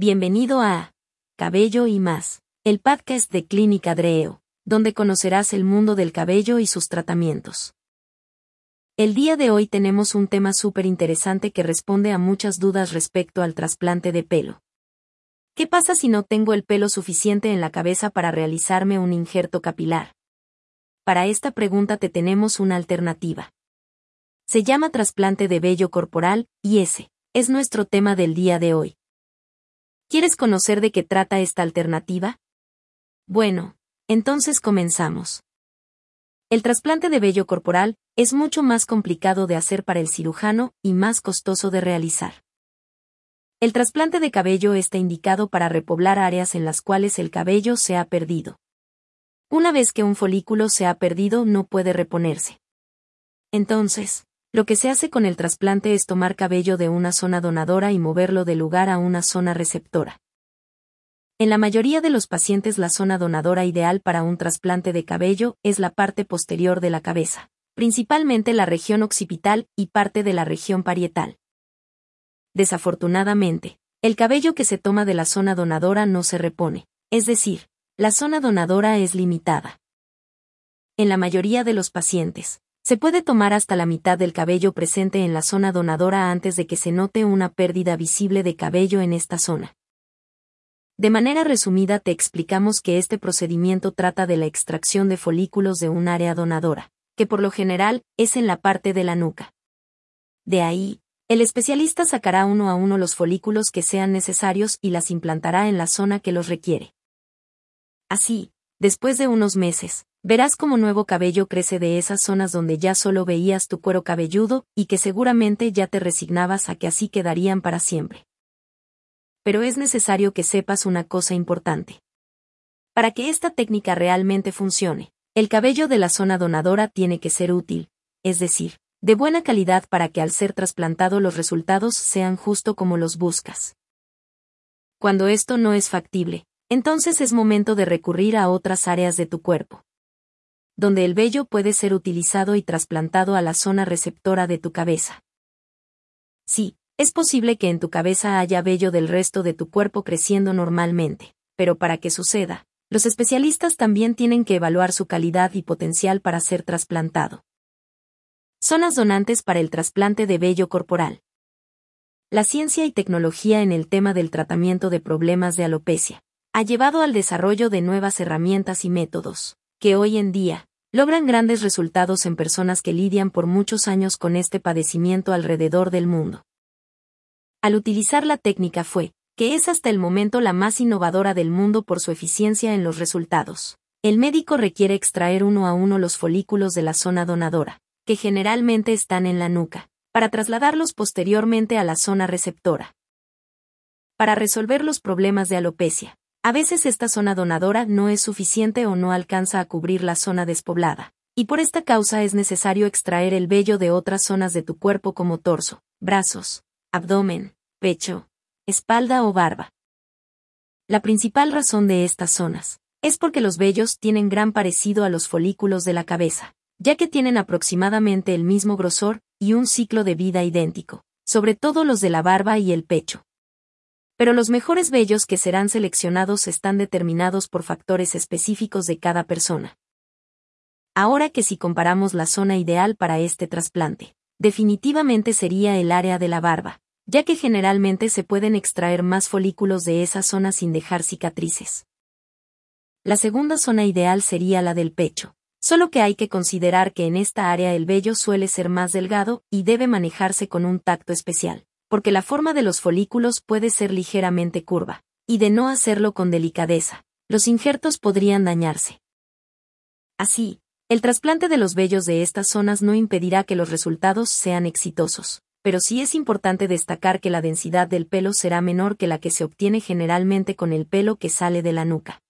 Bienvenido a Cabello y más, el podcast de Clínica Dreo, donde conocerás el mundo del cabello y sus tratamientos. El día de hoy tenemos un tema súper interesante que responde a muchas dudas respecto al trasplante de pelo. ¿Qué pasa si no tengo el pelo suficiente en la cabeza para realizarme un injerto capilar? Para esta pregunta te tenemos una alternativa. Se llama trasplante de vello corporal, y ese es nuestro tema del día de hoy. ¿Quieres conocer de qué trata esta alternativa? Bueno, entonces comenzamos. El trasplante de vello corporal es mucho más complicado de hacer para el cirujano y más costoso de realizar. El trasplante de cabello está indicado para repoblar áreas en las cuales el cabello se ha perdido. Una vez que un folículo se ha perdido no puede reponerse. Entonces, lo que se hace con el trasplante es tomar cabello de una zona donadora y moverlo de lugar a una zona receptora. En la mayoría de los pacientes la zona donadora ideal para un trasplante de cabello es la parte posterior de la cabeza, principalmente la región occipital y parte de la región parietal. Desafortunadamente, el cabello que se toma de la zona donadora no se repone, es decir, la zona donadora es limitada. En la mayoría de los pacientes, se puede tomar hasta la mitad del cabello presente en la zona donadora antes de que se note una pérdida visible de cabello en esta zona. De manera resumida te explicamos que este procedimiento trata de la extracción de folículos de un área donadora, que por lo general es en la parte de la nuca. De ahí, el especialista sacará uno a uno los folículos que sean necesarios y las implantará en la zona que los requiere. Así, después de unos meses, verás como nuevo cabello crece de esas zonas donde ya solo veías tu cuero cabelludo y que seguramente ya te resignabas a que así quedarían para siempre. Pero es necesario que sepas una cosa importante. Para que esta técnica realmente funcione, el cabello de la zona donadora tiene que ser útil, es decir, de buena calidad para que al ser trasplantado los resultados sean justo como los buscas. Cuando esto no es factible, entonces es momento de recurrir a otras áreas de tu cuerpo, donde el vello puede ser utilizado y trasplantado a la zona receptora de tu cabeza. Sí, es posible que en tu cabeza haya vello del resto de tu cuerpo creciendo normalmente, pero para que suceda, los especialistas también tienen que evaluar su calidad y potencial para ser trasplantado. Zonas donantes para el trasplante de vello corporal. La ciencia y tecnología en el tema del tratamiento de problemas de alopecia ha llevado al desarrollo de nuevas herramientas y métodos, que hoy en día, logran grandes resultados en personas que lidian por muchos años con este padecimiento alrededor del mundo. Al utilizar la técnica fue, que es hasta el momento la más innovadora del mundo por su eficiencia en los resultados. El médico requiere extraer uno a uno los folículos de la zona donadora, que generalmente están en la nuca, para trasladarlos posteriormente a la zona receptora. Para resolver los problemas de alopecia, a veces esta zona donadora no es suficiente o no alcanza a cubrir la zona despoblada, y por esta causa es necesario extraer el vello de otras zonas de tu cuerpo como torso, brazos, abdomen, pecho, espalda o barba. La principal razón de estas zonas es porque los vellos tienen gran parecido a los folículos de la cabeza ya que tienen aproximadamente el mismo grosor y un ciclo de vida idéntico, sobre todo los de la barba y el pecho. Pero los mejores vellos que serán seleccionados están determinados por factores específicos de cada persona. Ahora que si comparamos la zona ideal para este trasplante, definitivamente sería el área de la barba, ya que generalmente se pueden extraer más folículos de esa zona sin dejar cicatrices. La segunda zona ideal sería la del pecho, Solo que hay que considerar que en esta área el vello suele ser más delgado y debe manejarse con un tacto especial, porque la forma de los folículos puede ser ligeramente curva, y de no hacerlo con delicadeza, los injertos podrían dañarse. Así, el trasplante de los vellos de estas zonas no impedirá que los resultados sean exitosos, pero sí es importante destacar que la densidad del pelo será menor que la que se obtiene generalmente con el pelo que sale de la nuca.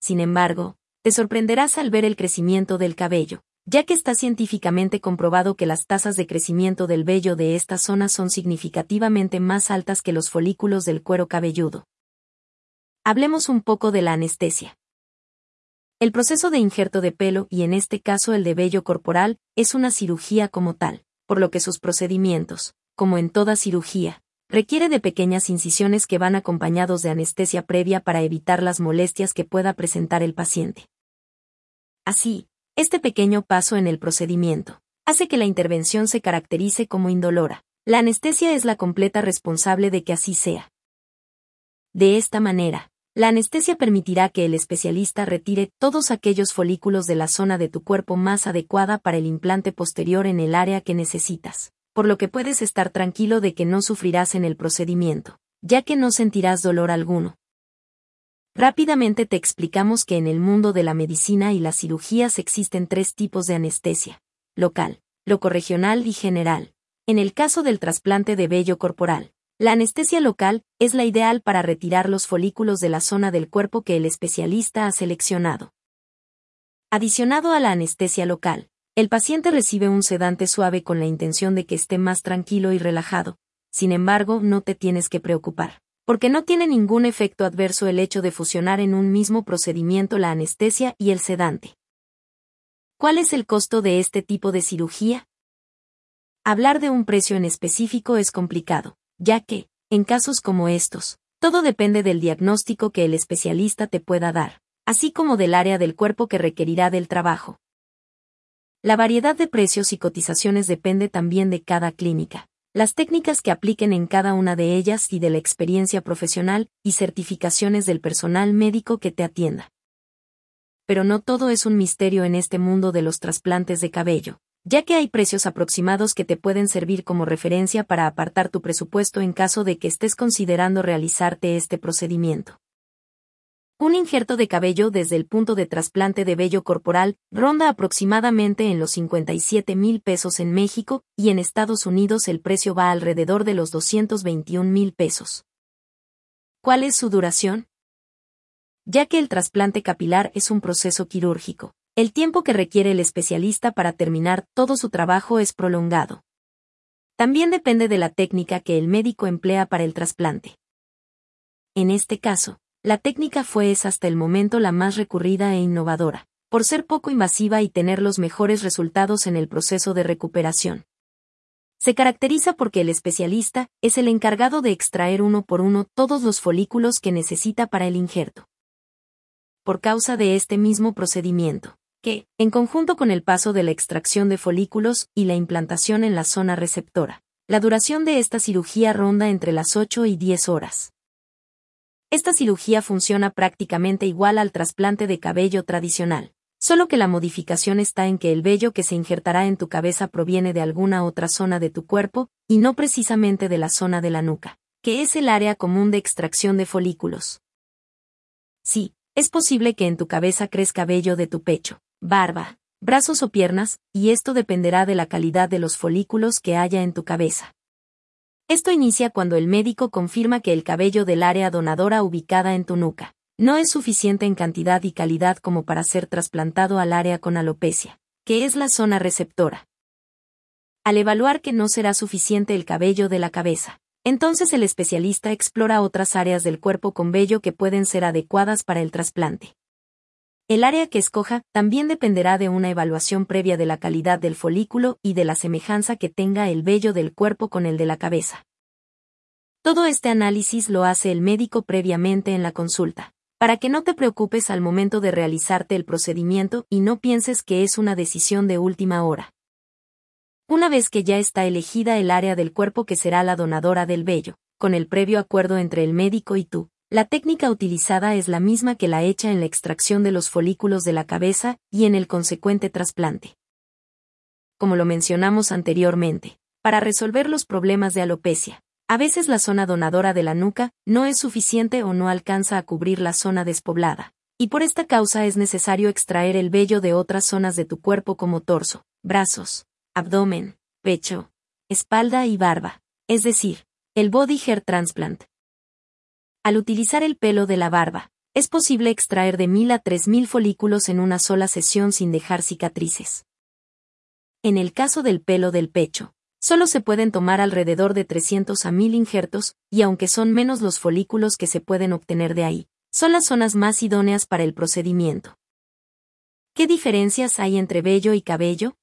Sin embargo, te sorprenderás al ver el crecimiento del cabello, ya que está científicamente comprobado que las tasas de crecimiento del vello de esta zona son significativamente más altas que los folículos del cuero cabelludo. Hablemos un poco de la anestesia. El proceso de injerto de pelo, y en este caso el de vello corporal, es una cirugía como tal, por lo que sus procedimientos, como en toda cirugía, requiere de pequeñas incisiones que van acompañados de anestesia previa para evitar las molestias que pueda presentar el paciente. Así, este pequeño paso en el procedimiento hace que la intervención se caracterice como indolora. La anestesia es la completa responsable de que así sea. De esta manera, la anestesia permitirá que el especialista retire todos aquellos folículos de la zona de tu cuerpo más adecuada para el implante posterior en el área que necesitas por lo que puedes estar tranquilo de que no sufrirás en el procedimiento, ya que no sentirás dolor alguno. Rápidamente te explicamos que en el mundo de la medicina y las cirugías existen tres tipos de anestesia, local, locorregional y general. En el caso del trasplante de vello corporal, la anestesia local es la ideal para retirar los folículos de la zona del cuerpo que el especialista ha seleccionado. Adicionado a la anestesia local, el paciente recibe un sedante suave con la intención de que esté más tranquilo y relajado. Sin embargo, no te tienes que preocupar, porque no tiene ningún efecto adverso el hecho de fusionar en un mismo procedimiento la anestesia y el sedante. ¿Cuál es el costo de este tipo de cirugía? Hablar de un precio en específico es complicado, ya que, en casos como estos, todo depende del diagnóstico que el especialista te pueda dar, así como del área del cuerpo que requerirá del trabajo. La variedad de precios y cotizaciones depende también de cada clínica, las técnicas que apliquen en cada una de ellas y de la experiencia profesional y certificaciones del personal médico que te atienda. Pero no todo es un misterio en este mundo de los trasplantes de cabello, ya que hay precios aproximados que te pueden servir como referencia para apartar tu presupuesto en caso de que estés considerando realizarte este procedimiento. Un injerto de cabello desde el punto de trasplante de vello corporal ronda aproximadamente en los 57 mil pesos en México y en Estados Unidos el precio va alrededor de los 221 mil pesos. ¿Cuál es su duración? Ya que el trasplante capilar es un proceso quirúrgico, el tiempo que requiere el especialista para terminar todo su trabajo es prolongado. También depende de la técnica que el médico emplea para el trasplante. En este caso, la técnica fue es hasta el momento la más recurrida e innovadora, por ser poco invasiva y tener los mejores resultados en el proceso de recuperación. Se caracteriza porque el especialista es el encargado de extraer uno por uno todos los folículos que necesita para el injerto. Por causa de este mismo procedimiento, que, en conjunto con el paso de la extracción de folículos y la implantación en la zona receptora, la duración de esta cirugía ronda entre las 8 y 10 horas. Esta cirugía funciona prácticamente igual al trasplante de cabello tradicional, solo que la modificación está en que el vello que se injertará en tu cabeza proviene de alguna otra zona de tu cuerpo, y no precisamente de la zona de la nuca, que es el área común de extracción de folículos. Sí, es posible que en tu cabeza crezca vello de tu pecho, barba, brazos o piernas, y esto dependerá de la calidad de los folículos que haya en tu cabeza. Esto inicia cuando el médico confirma que el cabello del área donadora ubicada en tu nuca no es suficiente en cantidad y calidad como para ser trasplantado al área con alopecia, que es la zona receptora. Al evaluar que no será suficiente el cabello de la cabeza, entonces el especialista explora otras áreas del cuerpo con vello que pueden ser adecuadas para el trasplante. El área que escoja también dependerá de una evaluación previa de la calidad del folículo y de la semejanza que tenga el vello del cuerpo con el de la cabeza. Todo este análisis lo hace el médico previamente en la consulta, para que no te preocupes al momento de realizarte el procedimiento y no pienses que es una decisión de última hora. Una vez que ya está elegida el área del cuerpo que será la donadora del vello, con el previo acuerdo entre el médico y tú, la técnica utilizada es la misma que la hecha en la extracción de los folículos de la cabeza y en el consecuente trasplante. Como lo mencionamos anteriormente, para resolver los problemas de alopecia, a veces la zona donadora de la nuca no es suficiente o no alcanza a cubrir la zona despoblada, y por esta causa es necesario extraer el vello de otras zonas de tu cuerpo como torso, brazos, abdomen, pecho, espalda y barba, es decir, el body hair transplant. Al utilizar el pelo de la barba, es posible extraer de mil a tres mil folículos en una sola sesión sin dejar cicatrices. En el caso del pelo del pecho, solo se pueden tomar alrededor de 300 a 1000 injertos, y aunque son menos los folículos que se pueden obtener de ahí, son las zonas más idóneas para el procedimiento. ¿Qué diferencias hay entre vello y cabello?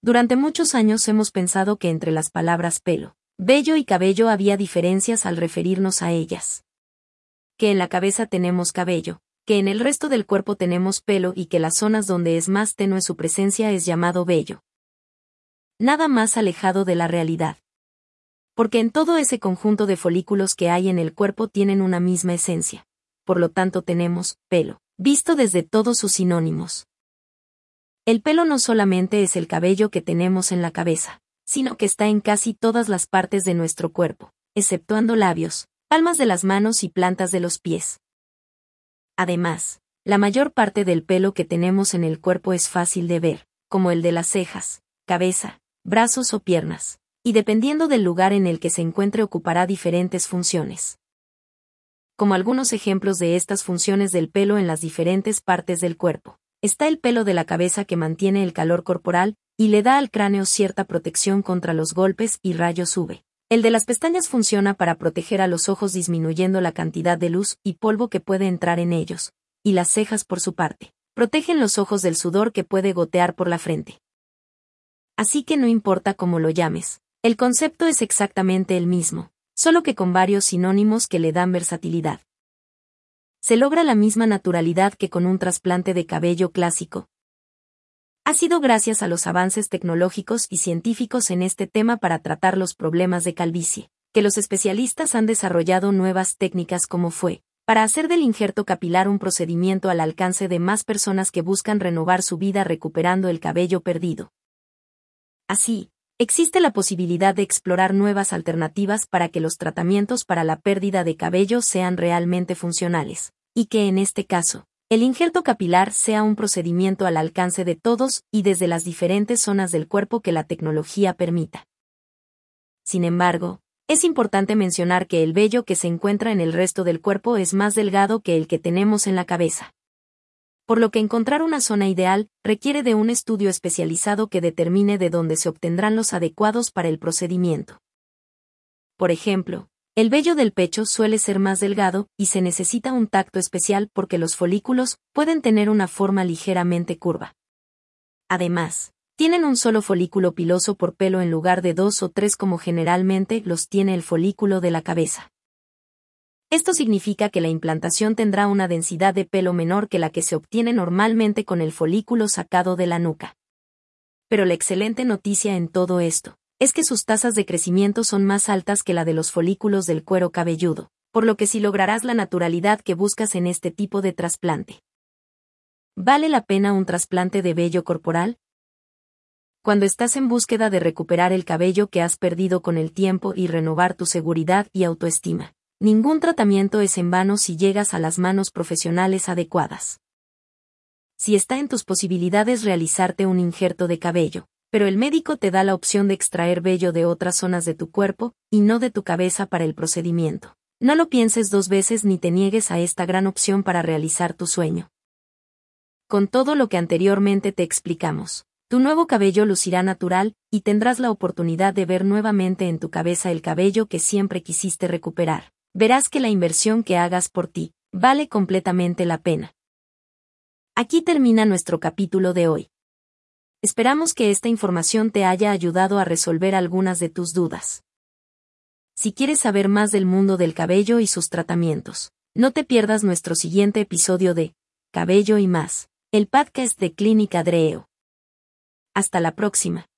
Durante muchos años hemos pensado que entre las palabras pelo, vello y cabello había diferencias al referirnos a ellas. Que en la cabeza tenemos cabello, que en el resto del cuerpo tenemos pelo y que las zonas donde es más tenue su presencia es llamado vello. Nada más alejado de la realidad. Porque en todo ese conjunto de folículos que hay en el cuerpo tienen una misma esencia. Por lo tanto tenemos pelo, visto desde todos sus sinónimos. El pelo no solamente es el cabello que tenemos en la cabeza, sino que está en casi todas las partes de nuestro cuerpo, exceptuando labios, palmas de las manos y plantas de los pies. Además, la mayor parte del pelo que tenemos en el cuerpo es fácil de ver, como el de las cejas, cabeza, brazos o piernas, y dependiendo del lugar en el que se encuentre ocupará diferentes funciones. Como algunos ejemplos de estas funciones del pelo en las diferentes partes del cuerpo, está el pelo de la cabeza que mantiene el calor corporal, y le da al cráneo cierta protección contra los golpes y rayos UV. El de las pestañas funciona para proteger a los ojos disminuyendo la cantidad de luz y polvo que puede entrar en ellos, y las cejas por su parte, protegen los ojos del sudor que puede gotear por la frente. Así que no importa cómo lo llames, el concepto es exactamente el mismo, solo que con varios sinónimos que le dan versatilidad. Se logra la misma naturalidad que con un trasplante de cabello clásico, ha sido gracias a los avances tecnológicos y científicos en este tema para tratar los problemas de calvicie, que los especialistas han desarrollado nuevas técnicas como fue, para hacer del injerto capilar un procedimiento al alcance de más personas que buscan renovar su vida recuperando el cabello perdido. Así, existe la posibilidad de explorar nuevas alternativas para que los tratamientos para la pérdida de cabello sean realmente funcionales, y que en este caso, el injerto capilar sea un procedimiento al alcance de todos y desde las diferentes zonas del cuerpo que la tecnología permita. Sin embargo, es importante mencionar que el vello que se encuentra en el resto del cuerpo es más delgado que el que tenemos en la cabeza. Por lo que encontrar una zona ideal requiere de un estudio especializado que determine de dónde se obtendrán los adecuados para el procedimiento. Por ejemplo, el vello del pecho suele ser más delgado y se necesita un tacto especial porque los folículos pueden tener una forma ligeramente curva. Además, tienen un solo folículo piloso por pelo en lugar de dos o tres como generalmente los tiene el folículo de la cabeza. Esto significa que la implantación tendrá una densidad de pelo menor que la que se obtiene normalmente con el folículo sacado de la nuca. Pero la excelente noticia en todo esto es que sus tasas de crecimiento son más altas que la de los folículos del cuero cabelludo, por lo que si lograrás la naturalidad que buscas en este tipo de trasplante. ¿Vale la pena un trasplante de vello corporal? Cuando estás en búsqueda de recuperar el cabello que has perdido con el tiempo y renovar tu seguridad y autoestima, ningún tratamiento es en vano si llegas a las manos profesionales adecuadas. Si está en tus posibilidades realizarte un injerto de cabello, pero el médico te da la opción de extraer vello de otras zonas de tu cuerpo, y no de tu cabeza para el procedimiento. No lo pienses dos veces ni te niegues a esta gran opción para realizar tu sueño. Con todo lo que anteriormente te explicamos, tu nuevo cabello lucirá natural, y tendrás la oportunidad de ver nuevamente en tu cabeza el cabello que siempre quisiste recuperar. Verás que la inversión que hagas por ti, vale completamente la pena. Aquí termina nuestro capítulo de hoy. Esperamos que esta información te haya ayudado a resolver algunas de tus dudas. Si quieres saber más del mundo del cabello y sus tratamientos, no te pierdas nuestro siguiente episodio de Cabello y más, el podcast de Clínica Dreo. Hasta la próxima.